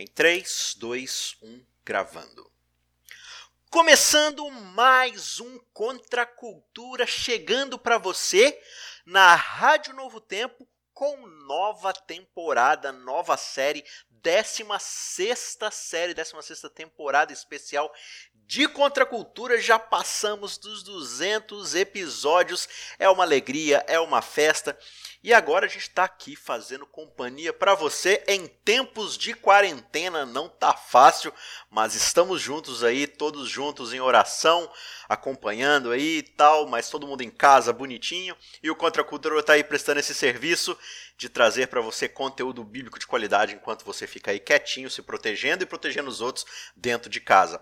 Em 3, 2, 1, gravando. Começando mais um Contra a Cultura chegando para você na Rádio Novo Tempo com nova temporada, nova série, 16 série, 16 temporada especial de Contracultura. Já passamos dos 200 episódios. É uma alegria, é uma festa. E agora a gente está aqui fazendo companhia para você em tempos de quarentena. Não tá fácil, mas estamos juntos aí, todos juntos em oração, acompanhando aí e tal, mas todo mundo em casa, bonitinho. E o Contra a Cultura está aí prestando esse serviço de trazer para você conteúdo bíblico de qualidade enquanto você fica aí quietinho, se protegendo e protegendo os outros dentro de casa.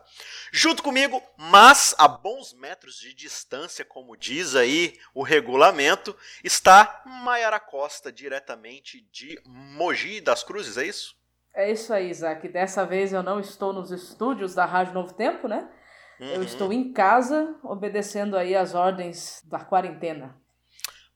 Junto comigo, mas a bons metros de distância, como diz aí o regulamento, está Maiara Costa, diretamente de Mogi das Cruzes, é isso? É isso aí, Isaac. Dessa vez eu não estou nos estúdios da Rádio Novo Tempo, né? Uhum. Eu estou em casa, obedecendo aí as ordens da quarentena.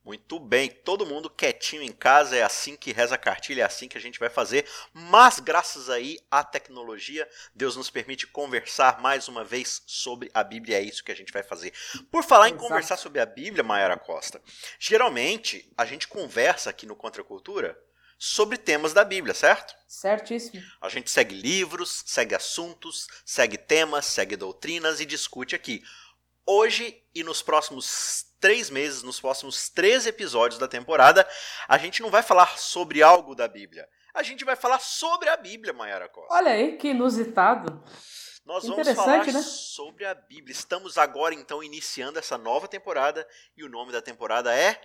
Muito bem, todo mundo quietinho em casa, é assim que reza a cartilha, é assim que a gente vai fazer. Mas graças aí à tecnologia, Deus nos permite conversar mais uma vez sobre a Bíblia, é isso que a gente vai fazer. Por falar Exato. em conversar sobre a Bíblia, Mayara Costa, geralmente a gente conversa aqui no Contra Cultura sobre temas da Bíblia, certo? Certíssimo. A gente segue livros, segue assuntos, segue temas, segue doutrinas e discute aqui. Hoje e nos próximos três meses, nos próximos três episódios da temporada, a gente não vai falar sobre algo da Bíblia. A gente vai falar sobre a Bíblia, Mayara Costa. Olha aí, que inusitado. Nós vamos falar né? sobre a Bíblia. Estamos agora, então, iniciando essa nova temporada e o nome da temporada é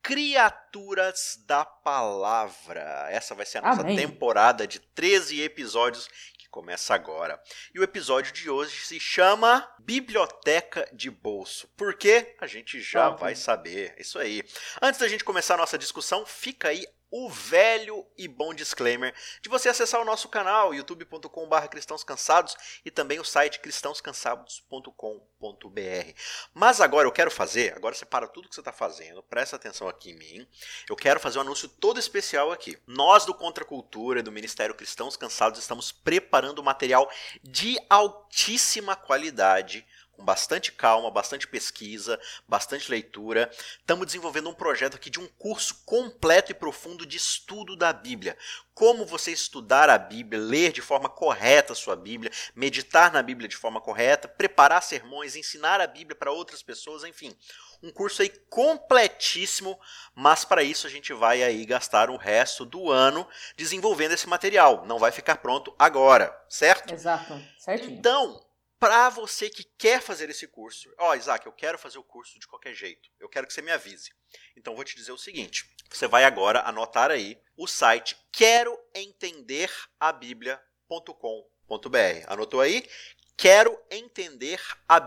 Criaturas da Palavra. Essa vai ser a nossa Amém. temporada de 13 episódios começa agora. E o episódio de hoje se chama Biblioteca de Bolso. Por quê? A gente já vai saber. Isso aí. Antes da gente começar a nossa discussão, fica aí o velho e bom disclaimer de você acessar o nosso canal youtube.com.br cristãos cansados e também o site cristãoscansados.com.br. Mas agora eu quero fazer, agora você para tudo que você está fazendo, presta atenção aqui em mim. Eu quero fazer um anúncio todo especial aqui. Nós do Contra Cultura do Ministério Cristãos Cansados estamos preparando material de altíssima qualidade com bastante calma, bastante pesquisa, bastante leitura. Estamos desenvolvendo um projeto aqui de um curso completo e profundo de estudo da Bíblia. Como você estudar a Bíblia, ler de forma correta a sua Bíblia, meditar na Bíblia de forma correta, preparar sermões, ensinar a Bíblia para outras pessoas, enfim. Um curso aí completíssimo, mas para isso a gente vai aí gastar o resto do ano desenvolvendo esse material. Não vai ficar pronto agora, certo? Exato, certinho. Então, para você que quer fazer esse curso, ó, oh, Isaac, eu quero fazer o curso de qualquer jeito. Eu quero que você me avise. Então vou te dizer o seguinte: você vai agora anotar aí o site quero entender a. Anotou aí? Quero entender a.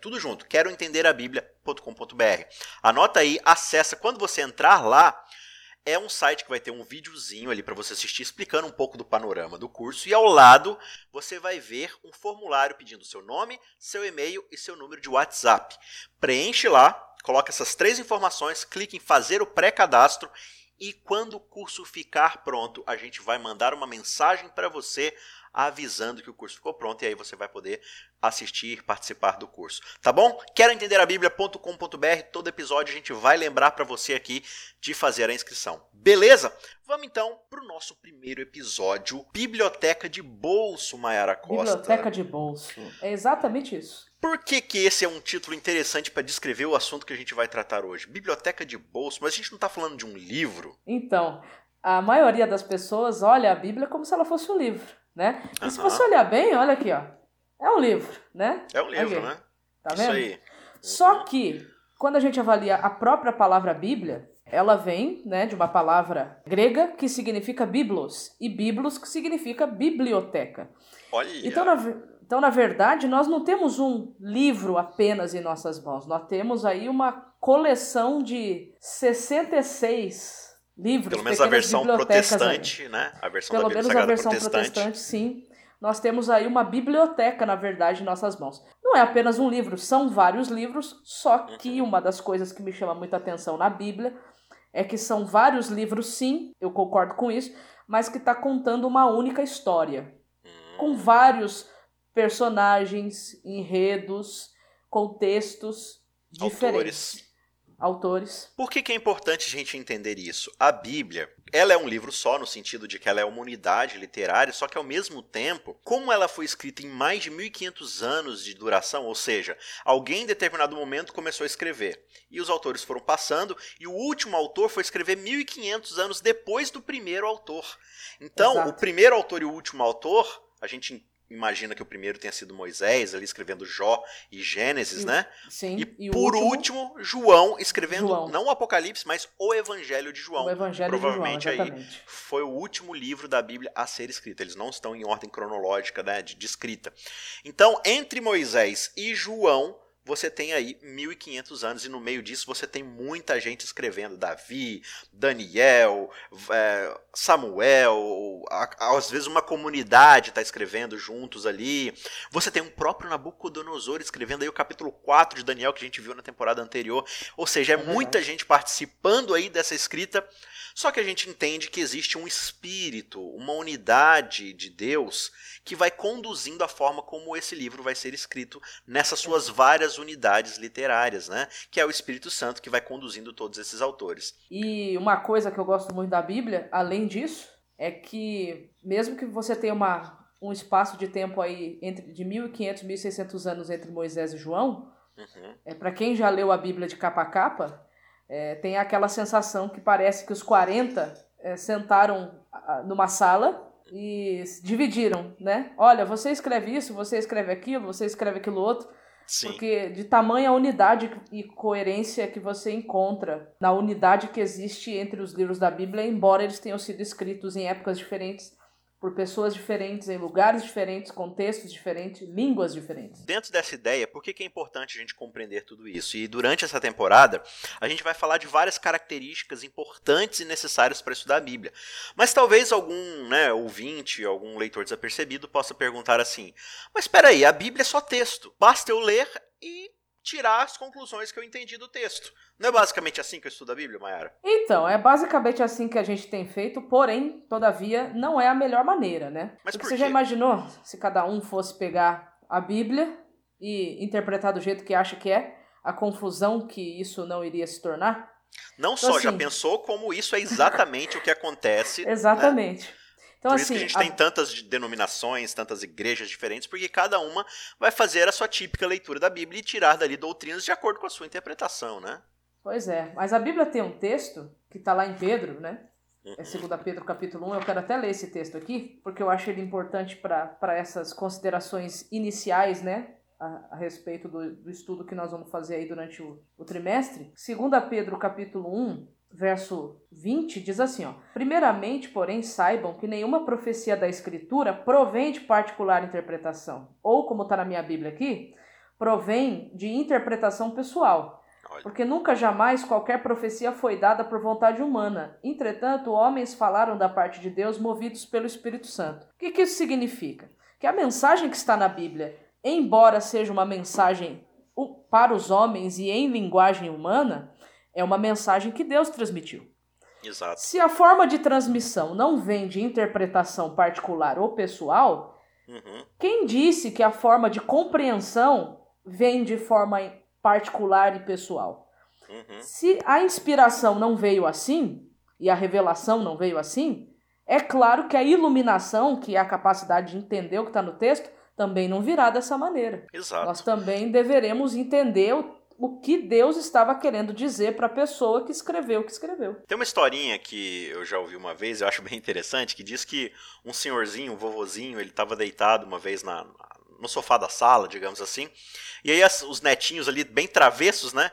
Tudo junto. Quero entender a bíblia.com.br. Anota aí, acessa quando você entrar lá, é um site que vai ter um videozinho ali para você assistir explicando um pouco do panorama do curso e ao lado você vai ver um formulário pedindo seu nome, seu e-mail e seu número de WhatsApp. Preenche lá, coloca essas três informações, clique em fazer o pré-cadastro e quando o curso ficar pronto, a gente vai mandar uma mensagem para você avisando que o curso ficou pronto e aí você vai poder assistir, participar do curso. Tá bom? Quero entender a bíblia.com.br. Todo episódio a gente vai lembrar para você aqui de fazer a inscrição. Beleza? Vamos então para o nosso primeiro episódio, Biblioteca de Bolso, Mayara Costa. Biblioteca de Bolso. É exatamente isso. Por que, que esse é um título interessante para descrever o assunto que a gente vai tratar hoje? Biblioteca de bolso, mas a gente não está falando de um livro. Então, a maioria das pessoas olha a Bíblia como se ela fosse um livro né? E uhum. se você olhar bem, olha aqui, ó. É um livro, né? É um livro, né? Tá vendo? Isso aí. Só que, quando a gente avalia a própria palavra Bíblia, ela vem né, de uma palavra grega que significa biblos, e biblos que significa biblioteca. Olha! Então, na, então, na verdade, nós não temos um livro apenas em nossas mãos, nós temos aí uma coleção de 66 livros, Pelo menos a versão protestante, aí. né? A versão Pelo da menos a versão protestante. protestante, sim. Nós temos aí uma biblioteca, na verdade, em nossas mãos. Não é apenas um livro, são vários livros, só que uhum. uma das coisas que me chama muita atenção na Bíblia é que são vários livros, sim, eu concordo com isso, mas que está contando uma única história, Hum. com vários personagens, enredos, contextos diferentes. Autores. Autores. Por que, que é importante a gente entender isso? A Bíblia, ela é um livro só, no sentido de que ela é uma unidade literária, só que ao mesmo tempo, como ela foi escrita em mais de 1500 anos de duração, ou seja, alguém em determinado momento começou a escrever, e os autores foram passando, e o último autor foi escrever 1500 anos depois do primeiro autor. Então, Exato. o primeiro autor e o último autor, a gente imagina que o primeiro tenha sido Moisés, ali escrevendo Jó e Gênesis, E- né? Sim. E, o por último, João escrevendo João. não o Apocalipse, mas o Evangelho de João. o Evangelho provavelmente de João, aí exatamente. Foi o último livro da Bíblia a ser escrito. Eles não estão em ordem cronológica né, de, de escrita. Então, entre Moisés e João, você tem aí 1500 anos e no meio disso você tem muita gente escrevendo. Davi, Daniel, é, Samuel, a- às vezes uma comunidade está escrevendo juntos ali. Você tem um próprio Nabucodonosor escrevendo aí o capítulo 4 de Daniel que a gente viu na temporada anterior. Ou seja, é, É muita gente participando aí dessa escrita. Só que a gente entende que existe um espírito, uma unidade de Deus que vai conduzindo a forma como esse livro vai ser escrito nessas suas várias unidades literárias, né? Que é o Espírito Santo que vai conduzindo todos esses autores. E uma coisa que eu gosto muito da Bíblia, além disso, é que mesmo que você tenha uma, um espaço de tempo aí entre de 1500 e 1600 anos entre Moisés e João, Uhum. é, para quem já leu a Bíblia de capa a capa, é, tem aquela sensação que parece que os 40 é, sentaram numa sala e dividiram, né? Olha, você escreve isso, você escreve aquilo, você escreve aquilo outro. Sim. Porque de tamanha unidade e coerência que você encontra na unidade que existe entre os livros da Bíblia, embora eles tenham sido escritos em épocas diferentes, por pessoas diferentes, em lugares diferentes, contextos diferentes, línguas diferentes. Dentro dessa ideia, por que, é importante a gente compreender tudo isso? E durante essa temporada, a gente vai falar de várias características importantes e necessárias para estudar a Bíblia. Mas talvez algum né, ouvinte, algum leitor desapercebido possa perguntar assim: Mas espera aí, a Bíblia é só texto. Basta eu ler e tirar as conclusões que eu entendi do texto. Não é basicamente assim que eu estudo a Bíblia, Mayara? Então, é basicamente assim que a gente tem feito, porém, todavia, não é a melhor maneira, né? Mas Porque por você já imaginou se cada um fosse pegar a Bíblia e interpretar do jeito que acha que é, a confusão que isso não iria se tornar? Não Então, só já assim- pensou como isso é exatamente o que acontece. né? Então, Por assim, isso que a gente a- tem tantas de- denominações, tantas igrejas diferentes, porque cada uma vai fazer a sua típica leitura da Bíblia e tirar dali doutrinas de acordo com a sua interpretação, né? Pois é, mas a Bíblia tem um texto que está lá em Pedro, né? Uhum. É 2 Pedro capítulo 1, eu quero até ler esse texto aqui, porque eu acho ele importante para essas considerações iniciais, né? A, a respeito do, do estudo que nós vamos fazer aí durante o, o trimestre. 2 Pedro capítulo 1, verso 20, diz assim, ó. Primeiramente, porém, saibam que nenhuma profecia da Escritura provém de particular interpretação, ou como está na minha Bíblia aqui, provém de interpretação pessoal. Porque nunca jamais qualquer profecia foi dada por vontade humana. Entretanto, homens falaram da parte de Deus movidos pelo Espírito Santo. O que, que isso significa? Que a mensagem que está na Bíblia, embora seja uma mensagem para os homens e em linguagem humana, é uma mensagem que Deus transmitiu. exato. Se a forma de transmissão não vem de interpretação particular ou pessoal, Uhum. quem disse que a forma de compreensão vem de forma particular e pessoal? Uhum. Se a inspiração não veio assim, e a revelação não veio assim, é claro que a iluminação, que é a capacidade de entender o que está no texto, também não virá dessa maneira. Exato. Nós também deveremos entender o, o que Deus estava querendo dizer para a pessoa que escreveu o que escreveu. Tem uma historinha que eu já ouvi uma vez, eu acho bem interessante, que diz que um senhorzinho, um vovozinho, ele estava deitado uma vez na, no sofá da sala, digamos assim, e aí as- os netinhos ali, bem travessos, né,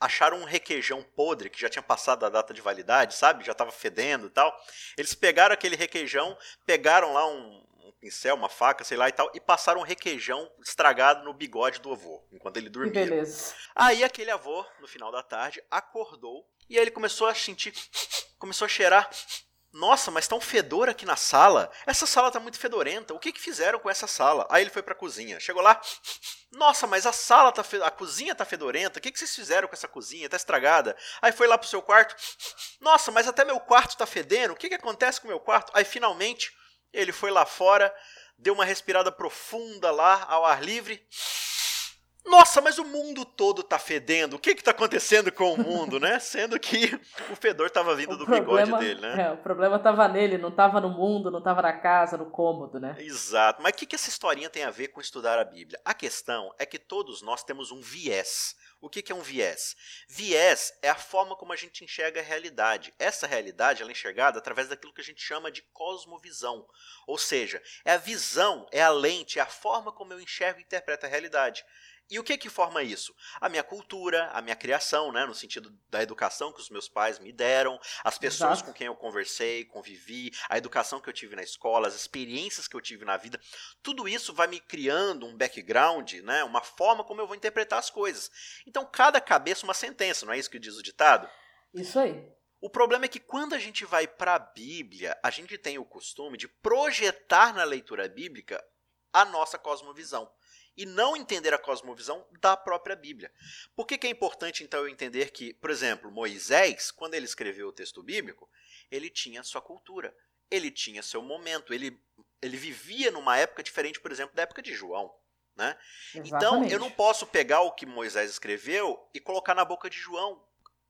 acharam um requeijão podre, que já tinha passado da data de validade, sabe, já estava fedendo e tal. Eles pegaram aquele requeijão, pegaram lá um, um pincel, uma faca, sei lá e tal, e passaram um requeijão estragado no bigode do avô, enquanto ele dormia. beleza. Aí aquele avô, no final da tarde, acordou e aí ele começou a sentir, começou a cheirar Nossa, mas tá um fedor aqui na sala. Essa sala tá muito fedorenta. O que que fizeram com essa sala? Aí ele foi pra cozinha. Chegou lá. Nossa, mas a sala tá fe... a cozinha tá fedorenta. O que que vocês fizeram com essa cozinha? Tá estragada. Aí foi lá pro seu quarto. Nossa, mas até meu quarto tá fedendo. O que que acontece com o meu quarto? Aí finalmente ele foi lá fora, deu uma respirada profunda lá ao ar livre. Nossa, mas o mundo todo tá fedendo. O que que tá acontecendo com o mundo, né? Sendo que o fedor tava vindo O do problema- bigode dele, né? É, o problema tava nele, não tava no mundo, não tava na casa, no cômodo, né? Exato. Mas o que, que essa historinha tem a ver com estudar a Bíblia? A questão é que todos nós temos um viés. O que, que é um viés? Viés é a forma como a gente enxerga a realidade. Essa realidade ela é enxergada através daquilo que a gente chama de cosmovisão. Ou seja, é a visão, é a lente, é a forma como eu enxergo e interpreto a realidade. E o que que forma isso? A minha cultura, a minha criação, né, no sentido da educação que os meus pais me deram, as pessoas Exato. com quem eu conversei, convivi, a educação que eu tive na escola, as experiências que eu tive na vida, tudo isso vai me criando um background, né, uma forma como eu vou interpretar as coisas. Então, cada cabeça uma sentença, não é isso que diz o ditado? Isso aí. O problema é que quando a gente vai para a Bíblia, a gente tem o costume de projetar na leitura bíblica a nossa cosmovisão e não entender a cosmovisão da própria Bíblia. Por que, que é importante então eu entender que, por exemplo, Moisés, quando ele escreveu o texto bíblico, ele tinha sua cultura, ele tinha seu momento, ele, ele vivia numa época diferente, por exemplo, da época de João. Né? Então, eu não posso pegar o que Moisés escreveu e colocar na boca de João,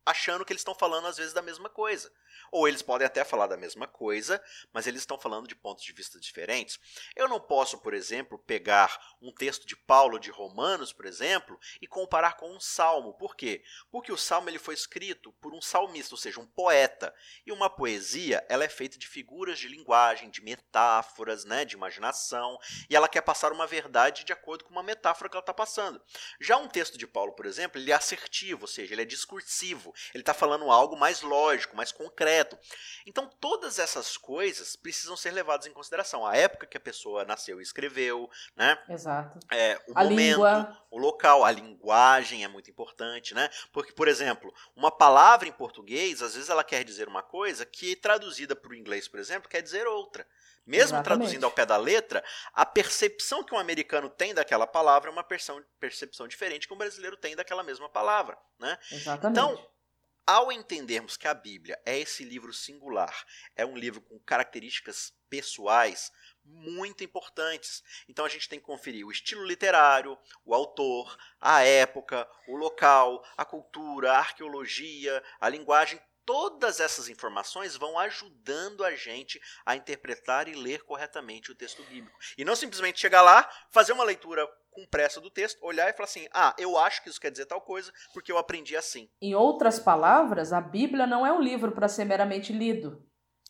achando que eles estão falando às vezes da mesma coisa. Ou eles podem até falar da mesma coisa, mas eles estão falando de pontos de vista diferentes. Eu não posso, por exemplo, pegar um texto de Paulo de Romanos, por exemplo, e comparar com um salmo. Por quê? Porque o salmo ele foi escrito por um salmista, ou seja, um poeta. E uma poesia, ela é feita de figuras de linguagem, de metáforas, né, de imaginação, e ela quer passar uma verdade de acordo com uma metáfora que ela está passando. Já um texto de Paulo, por exemplo, ele é assertivo, ou seja, ele é discursivo. Ele está falando algo mais lógico, mais concreto. Então, todas essas coisas precisam ser levadas em consideração. A época que a pessoa nasceu e escreveu, né? Exato. É, o A momento, língua. o local, a linguagem é muito importante, né? Porque, por exemplo, uma palavra em português, às vezes ela quer dizer uma coisa que traduzida para o inglês, por exemplo, quer dizer outra. Mesmo Exatamente. traduzindo ao pé da letra, a percepção que um americano tem daquela palavra é uma percepção, percepção diferente que um brasileiro tem daquela mesma palavra, né? Exatamente. Então, ao entendermos que a Bíblia é esse livro singular, é um livro com características pessoais muito importantes. Então a gente tem que conferir o estilo literário, o autor, a época, o local, a cultura, a arqueologia, a linguagem. Todas essas informações vão ajudando a gente a interpretar e ler corretamente o texto bíblico. E não simplesmente chegar lá, fazer uma leitura com pressa do texto, olhar e falar assim: ah, eu acho que isso quer dizer tal coisa porque eu aprendi assim. Em outras palavras, a Bíblia não é um livro para ser meramente lido.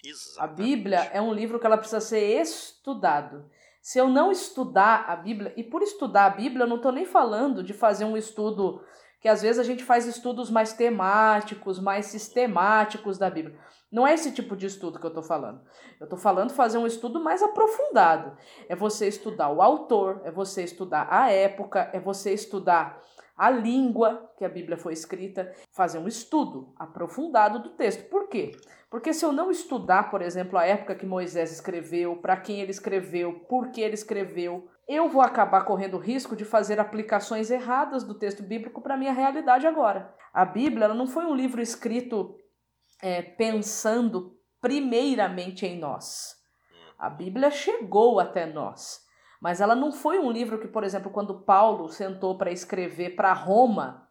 A Exatamente. Bíblia é um livro que ela precisa ser estudado. Se eu não estudar a Bíblia, e por estudar a Bíblia, eu não estou nem falando de fazer um estudo que às vezes a gente faz estudos mais temáticos, mais sistemáticos da Bíblia. Não é esse tipo de estudo que eu estou falando. Eu estou falando fazer um estudo mais aprofundado. É você estudar o autor, é você estudar a época, é você estudar a língua que a Bíblia foi escrita, fazer um estudo aprofundado do texto. Por quê? Porque se eu não estudar, por exemplo, a época que Moisés escreveu, para quem ele escreveu, por que ele escreveu, eu vou acabar correndo o risco de fazer aplicações erradas do texto bíblico para a minha realidade agora. A Bíblia não foi um livro escrito é, pensando primeiramente em nós. A Bíblia chegou até nós, mas ela não foi um livro que, por exemplo, quando Paulo sentou para escrever para Roma,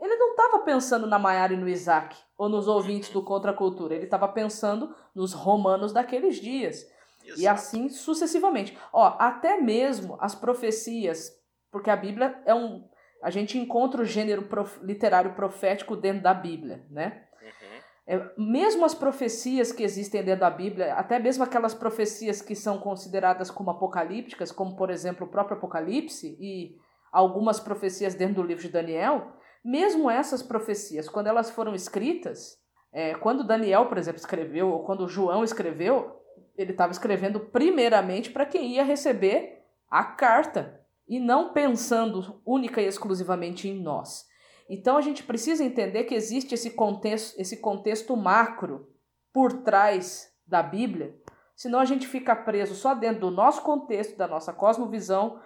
ele não estava pensando na Maiara e no Isaac, ou nos ouvintes do Contra Cultura, ele estava pensando nos romanos daqueles dias. E Exato. assim sucessivamente. Ó, até mesmo as profecias, porque a Bíblia é um. A gente encontra o gênero prof- literário profético dentro da Bíblia, né? Uhum. É, mesmo as profecias que existem dentro da Bíblia, até mesmo aquelas profecias que são consideradas como apocalípticas, como por exemplo o próprio Apocalipse e algumas profecias dentro do livro de Daniel, mesmo essas profecias, quando elas foram escritas, é, quando Daniel, por exemplo, escreveu, ou quando João escreveu, ele estava escrevendo primeiramente para quem ia receber a carta e não pensando única e exclusivamente em nós. Então a gente precisa entender que existe esse contexto, esse contexto macro por trás da Bíblia, senão a gente fica preso só dentro do nosso contexto, da nossa cosmovisão,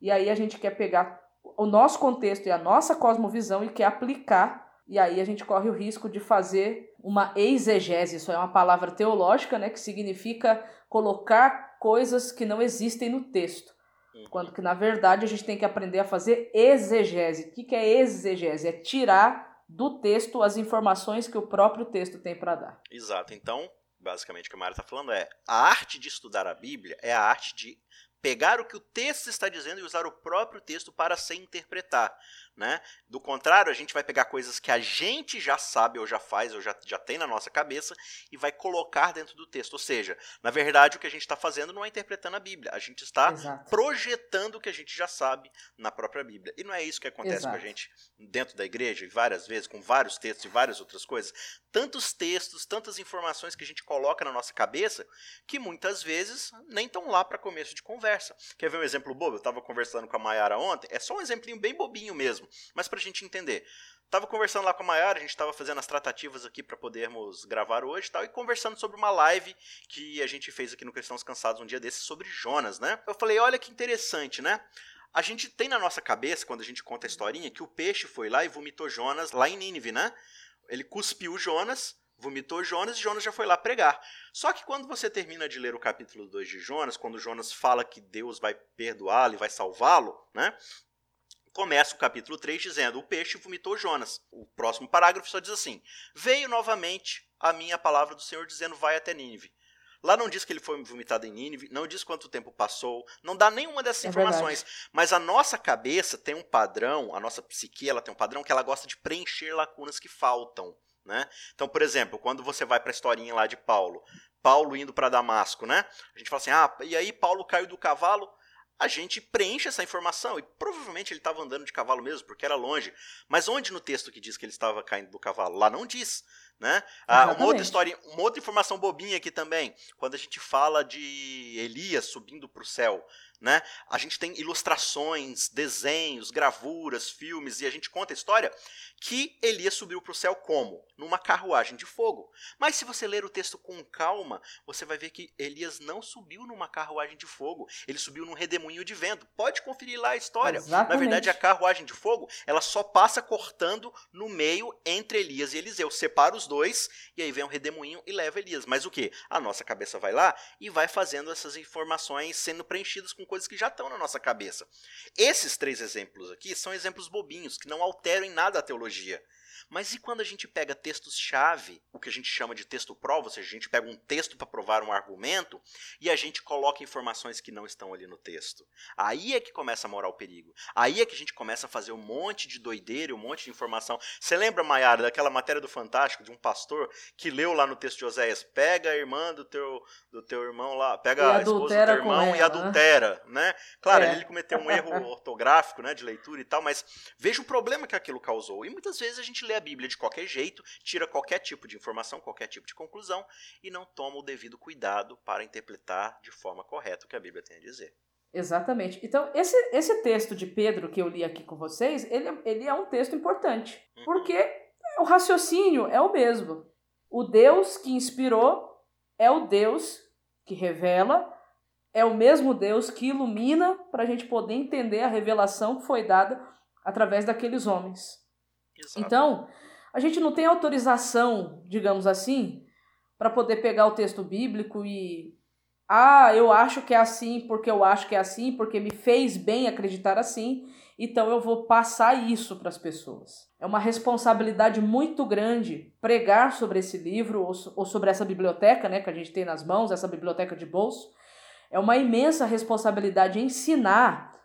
e aí a gente quer pegar o nosso contexto e a nossa cosmovisão e quer aplicar, e aí a gente corre o risco de fazer uma exegese, isso é uma palavra teológica, né, que significa colocar coisas que não existem no texto. Uhum. Quando que, na verdade, a gente tem que aprender a fazer exegese. O que, que é exegese? É tirar do texto as informações que o próprio texto tem para dar. Exato. Então, basicamente, o que a Mara está falando é a arte de estudar a Bíblia é a arte de pegar o que o texto está dizendo e usar o próprio texto para se interpretar. Né? Do contrário, a gente vai pegar coisas que a gente já sabe ou já faz ou já, já tem na nossa cabeça e vai colocar dentro do texto. Ou seja, na verdade, o que a gente está fazendo não é interpretando a Bíblia, a gente está Exato. projetando o que a gente já sabe na própria Bíblia. E não é isso que acontece Exato. com a gente dentro da igreja, e várias vezes, com vários textos e várias outras coisas. Tantos textos, tantas informações que a gente coloca na nossa cabeça que muitas vezes nem estão lá para começo de conversa. Quer ver um exemplo bobo? Eu estava conversando com a Mayara ontem, é só um exemplinho bem bobinho mesmo mas para a gente entender. Tava conversando lá com a Mayara, a gente estava fazendo as tratativas aqui para podermos gravar hoje e tal, e conversando sobre uma live que a gente fez aqui no Cristãos Cansados um dia desses sobre Jonas, né? Eu falei, olha que interessante, né? A gente tem na nossa cabeça, quando a gente conta a historinha, que o peixe foi lá e vomitou Jonas lá em Nínive, né? Ele cuspiu Jonas, vomitou Jonas e Jonas já foi lá pregar. Só que quando você termina de ler o capítulo 2 de Jonas, quando Jonas fala que Deus vai perdoá-lo e vai salvá-lo, né? Começa o capítulo 3 dizendo: O peixe vomitou Jonas. O próximo parágrafo só diz assim: Veio novamente a minha palavra do Senhor dizendo: Vai até Nínive. Lá não diz que ele foi vomitado em Nínive, não diz quanto tempo passou, não dá nenhuma dessas é informações. Verdade. Mas a nossa cabeça tem um padrão, a nossa psique ela tem um padrão que ela gosta de preencher lacunas que faltam. Né? Então, por exemplo, quando você vai para a historinha lá de Paulo, Paulo indo para Damasco, né? A gente fala assim: ah, e aí Paulo caiu do cavalo, a gente preenche essa informação. E provavelmente ele estava andando de cavalo mesmo, porque era longe. Mas onde no texto que diz que ele estava caindo do cavalo? Lá não diz. Né? Ah, uma outra história, uma outra informação bobinha aqui também, quando a gente fala de Elias subindo para o céu, né? A gente tem ilustrações, desenhos, gravuras, filmes e a gente conta a história que Elias subiu para o céu como? Numa carruagem de fogo. Mas se você ler o texto com calma, você vai ver que Elias não subiu numa carruagem de fogo, ele subiu num redemoinho de vento. Pode conferir lá a história. Exatamente. Na verdade, a carruagem de fogo, ela só passa cortando no meio entre Elias e Eliseu, separa os dois e aí vem um redemoinho e leva Elias. Mas o que? A nossa cabeça vai lá e vai fazendo essas informações sendo preenchidas com coisas que já estão na nossa cabeça. Esses três exemplos aqui são exemplos bobinhos que não alteram em nada a teologia. Mas e quando a gente pega textos-chave, o que a gente chama de texto-prova, ou seja, a gente pega um texto para provar um argumento e a gente coloca informações que não estão ali no texto? Aí é que começa a morar o perigo. Aí é que a gente começa a fazer um monte de doideira, um monte de informação. Você lembra, Maiara, daquela matéria do Fantástico, de um pastor que leu lá no texto de Oséias: pega a irmã do teu, do teu irmão lá, pega a esposa do teu irmão e né? adultera, né? Claro, é. ele cometeu um erro ortográfico, né, de leitura e tal, mas veja o problema que aquilo causou. E muitas vezes a gente lê a Bíblia de qualquer jeito, tira qualquer tipo de informação, qualquer tipo de conclusão e não toma o devido cuidado para interpretar de forma correta o que a Bíblia tem a dizer. Exatamente. Então, esse, esse texto de Pedro que eu li aqui com vocês, ele, ele é um texto importante, uhum. porque o raciocínio é o mesmo. O Deus que inspirou é o Deus que revela, é o mesmo Deus que ilumina para a gente poder entender a revelação que foi dada através daqueles homens. Exato. Então, a gente não tem autorização, digamos assim, para poder pegar o texto bíblico e. Ah, eu acho que é assim porque eu acho que é assim, porque me fez bem acreditar assim, então eu vou passar isso para as pessoas. É uma responsabilidade muito grande pregar sobre esse livro ou, ou sobre essa biblioteca né, que a gente tem nas mãos, essa biblioteca de bolso. É uma imensa responsabilidade ensinar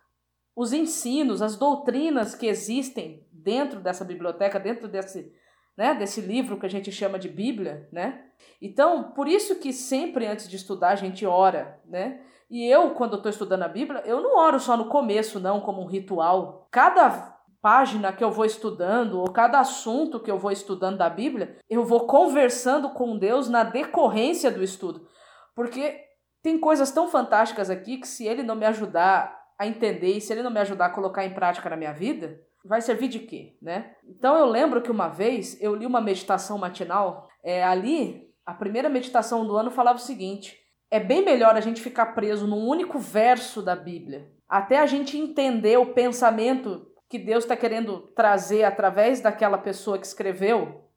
os ensinos, as doutrinas que existem dentro dessa biblioteca, dentro desse, né, desse livro que a gente chama de Bíblia, né? Então, por isso que sempre antes de estudar a gente ora, né? E eu, quando estou estudando a Bíblia, eu não oro só no começo, não, como um ritual. Cada página que eu vou estudando, ou cada assunto que eu vou estudando da Bíblia, eu vou conversando com Deus na decorrência do estudo. Porque tem coisas tão fantásticas aqui que se ele não me ajudar a entender e se ele não me ajudar a colocar em prática na minha vida, vai servir de quê, né? Então eu lembro que uma vez eu li uma meditação matinal, é, ali a primeira meditação do ano falava o seguinte: é bem melhor a gente ficar preso num único verso da Bíblia, até a gente entender o pensamento que Deus está querendo trazer através daquela pessoa que escreveu.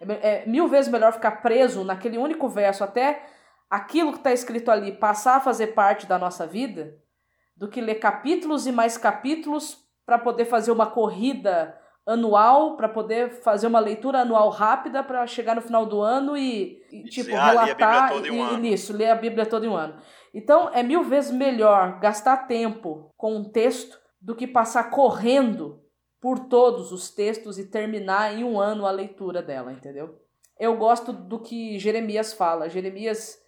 Uhum. É, é mil vezes melhor ficar preso naquele único verso até aquilo que está escrito ali passar a fazer parte da nossa vida, do que ler capítulos e mais capítulos para poder fazer uma corrida anual para poder fazer uma leitura anual rápida para chegar no final do ano e, e tipo ah, relatar um e, isso, ler a Bíblia todo em um ano. Então é mil vezes melhor gastar tempo com um texto do que passar correndo por todos os textos e terminar em um ano a leitura dela, entendeu? Eu gosto do que Jeremias fala. Jeremias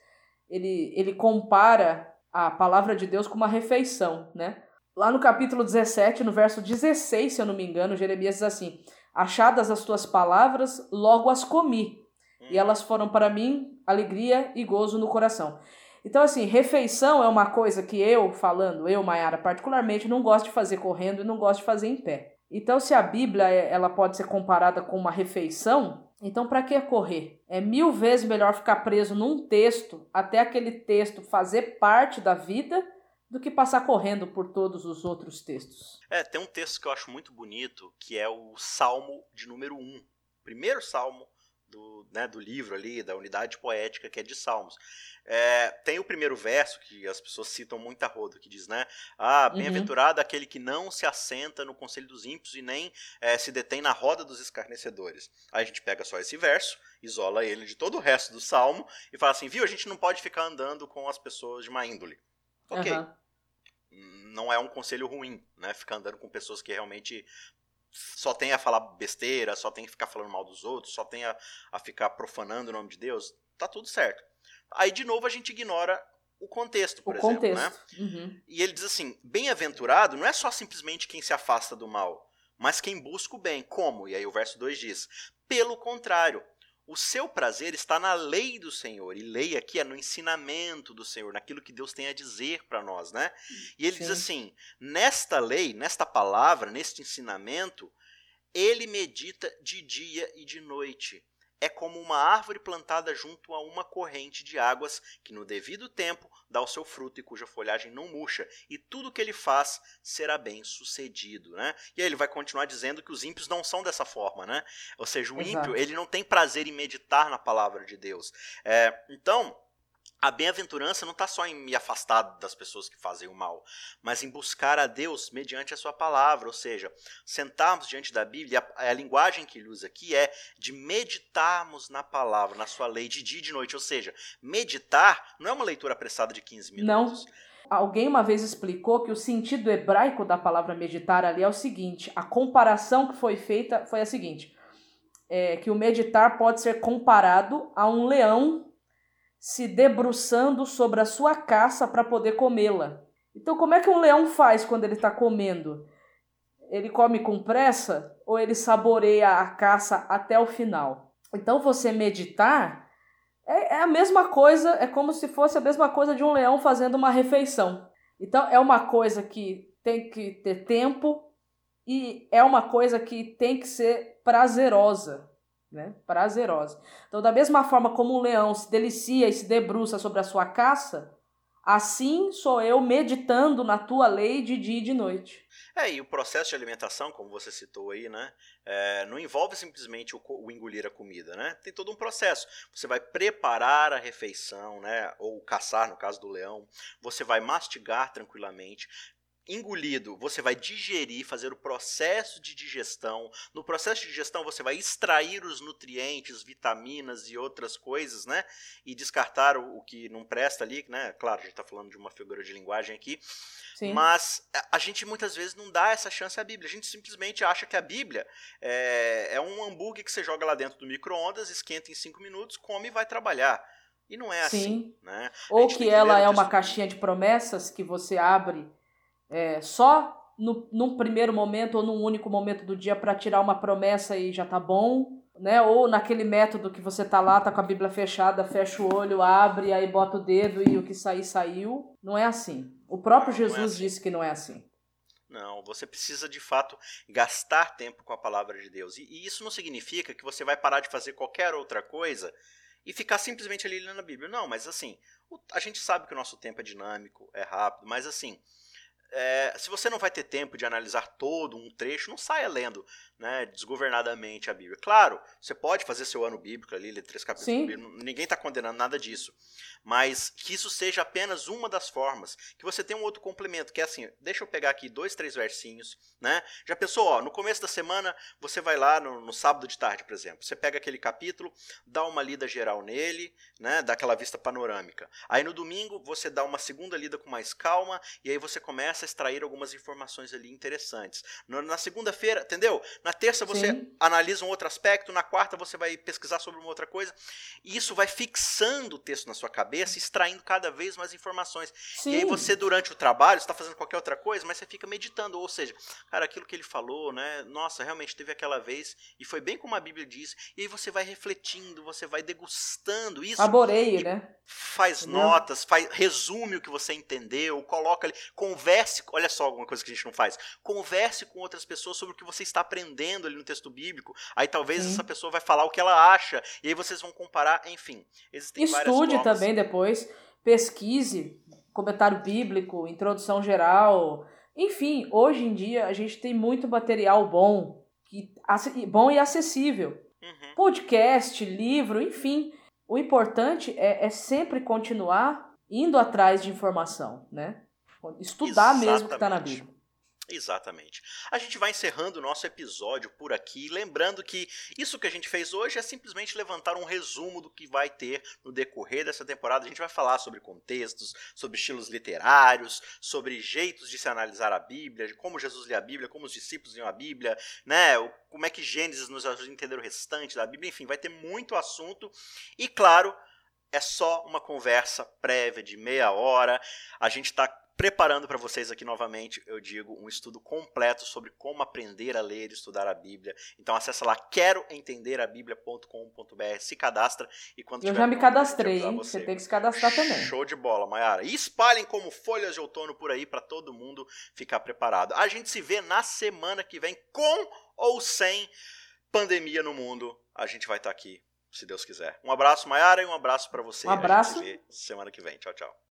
ele, ele compara a palavra de Deus com uma refeição, né? Lá no capítulo 17, no verso 16, se eu não me engano, Jeremias diz assim: Achadas as tuas palavras, logo as comi, e hum. elas foram para mim alegria e gozo no coração. Então, assim, refeição é uma coisa que eu, falando, eu, Maiara, particularmente, não gosto de fazer correndo e não gosto de fazer em pé. Então, se a Bíblia é, ela pode ser comparada com uma refeição, então para que correr? É mil vezes melhor ficar preso num texto até aquele texto fazer parte da vida do que passar correndo por todos os outros textos. É, tem um texto que eu acho muito bonito, que é o Salmo de número 1. Primeiro salmo do, né, do livro ali, da unidade poética, que é de Salmos. É, tem o primeiro verso, que as pessoas citam muito a rodo, que diz, né? Ah, uhum. bem-aventurado uhum. aquele que não se assenta no conselho dos ímpios e nem é, se detém na roda dos escarnecedores. Aí a gente pega só esse verso, isola ele de todo o resto do salmo e fala assim, viu, a gente não pode ficar andando com as pessoas de má índole. Ok. Uhum não é um conselho ruim, né? Ficar andando com pessoas que realmente só tem a falar besteira, só tem a ficar falando mal dos outros, só tem a, a ficar profanando o nome de Deus, tá tudo certo. Aí, de novo, a gente ignora o contexto, por o exemplo, né? contexto. né? Uhum. E ele diz assim: bem-aventurado não é só simplesmente quem se afasta do mal, mas quem busca o bem. Como? E aí o verso 2 diz: pelo contrário, o seu prazer está na lei do Senhor. E lei aqui é no ensinamento do Senhor, naquilo que Deus tem a dizer para nós, né? E ele Sim. diz assim: nesta lei, nesta palavra, neste ensinamento, ele medita de dia e de noite é como uma árvore plantada junto a uma corrente de águas que no devido tempo dá o seu fruto e cuja folhagem não murcha, e tudo que ele faz será bem sucedido, né? E aí ele vai continuar dizendo que os ímpios não são dessa forma, né? Ou seja, o Exato. ímpio ele não tem prazer em meditar na palavra de Deus. É, então a bem-aventurança não está só em me afastar das pessoas que fazem o mal, mas em buscar a Deus mediante a sua palavra, ou seja, sentarmos diante da Bíblia, a, a linguagem que ele usa aqui é de meditarmos na palavra, na sua lei, de dia e de noite, ou seja, meditar não é uma leitura apressada de 15 minutos. Não. Alguém uma vez explicou que o sentido hebraico da palavra meditar ali é o seguinte: a comparação que foi feita foi a seguinte: é, que o meditar pode ser comparado a um leão se debruçando sobre a sua caça para poder comê-la. Então, como é que um leão faz quando ele está comendo? Ele come com pressa ou ele saboreia a caça até o final? Então, você meditar é, é a mesma coisa, é como se fosse a mesma coisa de um leão fazendo uma refeição. Então, é uma coisa que tem que ter tempo e é uma coisa que tem que ser prazerosa né? Prazerosa. Então, da mesma forma como um leão se delicia e se debruça sobre a sua caça, assim sou eu meditando na tua lei de dia e de noite. É, e o processo de alimentação, como você citou aí, né? É, não envolve simplesmente o, o, engolir a comida, né? Tem todo um processo. Você vai preparar a refeição, né? Ou caçar, no caso do leão. Você vai mastigar tranquilamente engolido, você vai digerir, fazer o processo de digestão. No processo de digestão, você vai extrair os nutrientes, vitaminas e outras coisas, né? E descartar o, o que não presta ali, né? Claro, a gente está falando de uma figura de linguagem aqui. Sim. Mas a gente muitas vezes não dá essa chance à Bíblia. A gente simplesmente acha que a Bíblia é, é um hambúrguer que você joga lá dentro do micro-ondas, esquenta em cinco minutos, come e vai trabalhar. E não é Sim. assim. Né? Ou que ela é uma caixinha de promessas que você abre é, só no, num primeiro momento ou num único momento do dia para tirar uma promessa e já tá bom, né? Ou naquele método que você tá lá, tá com a Bíblia fechada, fecha o olho, abre, aí bota o dedo e o que sair, saiu. Não é assim. O próprio Jesus é assim. disse que não é assim. Não, você precisa de fato gastar tempo com a palavra de Deus. E, e, isso não significa que você vai parar de fazer qualquer outra coisa e ficar simplesmente ali lendo a Bíblia. Não, mas assim, a gente sabe que o nosso tempo é dinâmico, é rápido, mas assim, é, se você não vai ter tempo de analisar todo um trecho, não saia lendo né, desgovernadamente a Bíblia. Claro, você pode fazer seu ano bíblico ali, ler três capítulos bíblicos, ninguém está condenando nada disso. Mas que isso seja apenas uma das formas. Que você tenha um outro complemento, que é assim, deixa eu pegar aqui dois, três versinhos, né? Já pensou, ó, no começo da semana, você vai lá no, no sábado de tarde, por exemplo, você pega aquele capítulo, dá uma lida geral nele, né, dá aquela vista panorâmica. Aí no domingo, você dá uma segunda lida com mais calma, e aí você começa a extrair algumas informações ali interessantes. Na segunda-feira, entendeu? Na terça você Sim. analisa um outro aspecto, na quarta você vai pesquisar sobre uma outra coisa, e isso vai fixando o texto na sua cabeça, extraindo cada vez mais informações. Sim. E aí você, durante o trabalho, está fazendo qualquer outra coisa, mas você fica meditando, ou seja, cara, aquilo que ele falou, né? Nossa, realmente teve aquela vez, e foi bem como a Bíblia diz, e aí você vai refletindo, você vai degustando isso. Saboreie, né? Faz notas, faz, resume o que você entendeu, coloca ali, converse, olha só alguma coisa que a gente não faz, converse com outras pessoas sobre o que você está aprendendo aprendendo ali no texto bíblico, aí talvez Sim. essa pessoa vai falar o que ela acha, e aí vocês vão comparar, enfim. Existem Estude também depois, pesquise, comentário bíblico, introdução geral. Enfim, hoje em dia a gente tem muito material bom, que, bom e acessível. Uhum. Podcast, livro, enfim. O importante é, é sempre continuar indo atrás de informação, né? Estudar Exatamente. mesmo o que está na Bíblia. Exatamente. A gente vai encerrando o nosso episódio por aqui, lembrando que isso que a gente fez hoje é simplesmente levantar um resumo do que vai ter no decorrer dessa temporada. A gente vai falar sobre contextos, sobre estilos literários, sobre jeitos de se analisar a Bíblia, de como Jesus lê a Bíblia, como os discípulos liam a Bíblia, né? Como é que Gênesis nos ajuda a entender o restante da Bíblia. Enfim, vai ter muito assunto. E claro, é só uma conversa prévia de meia hora. A gente está preparando para vocês aqui novamente, eu digo, um estudo completo sobre como aprender a ler e estudar a Bíblia. Então acessa lá queroentenderabiblia.com.br, se cadastra e quando Eu já me cadastrei, hein? Você. você tem que se cadastrar também. Show de bola, Mayara. E espalhem como folhas de outono por aí para todo mundo ficar preparado. A gente se vê na semana que vem com ou sem pandemia no mundo. A gente vai estar tá aqui, se Deus quiser. Um abraço, Mayara, e um abraço para você. Um abraço. semana que vem. Tchau, tchau.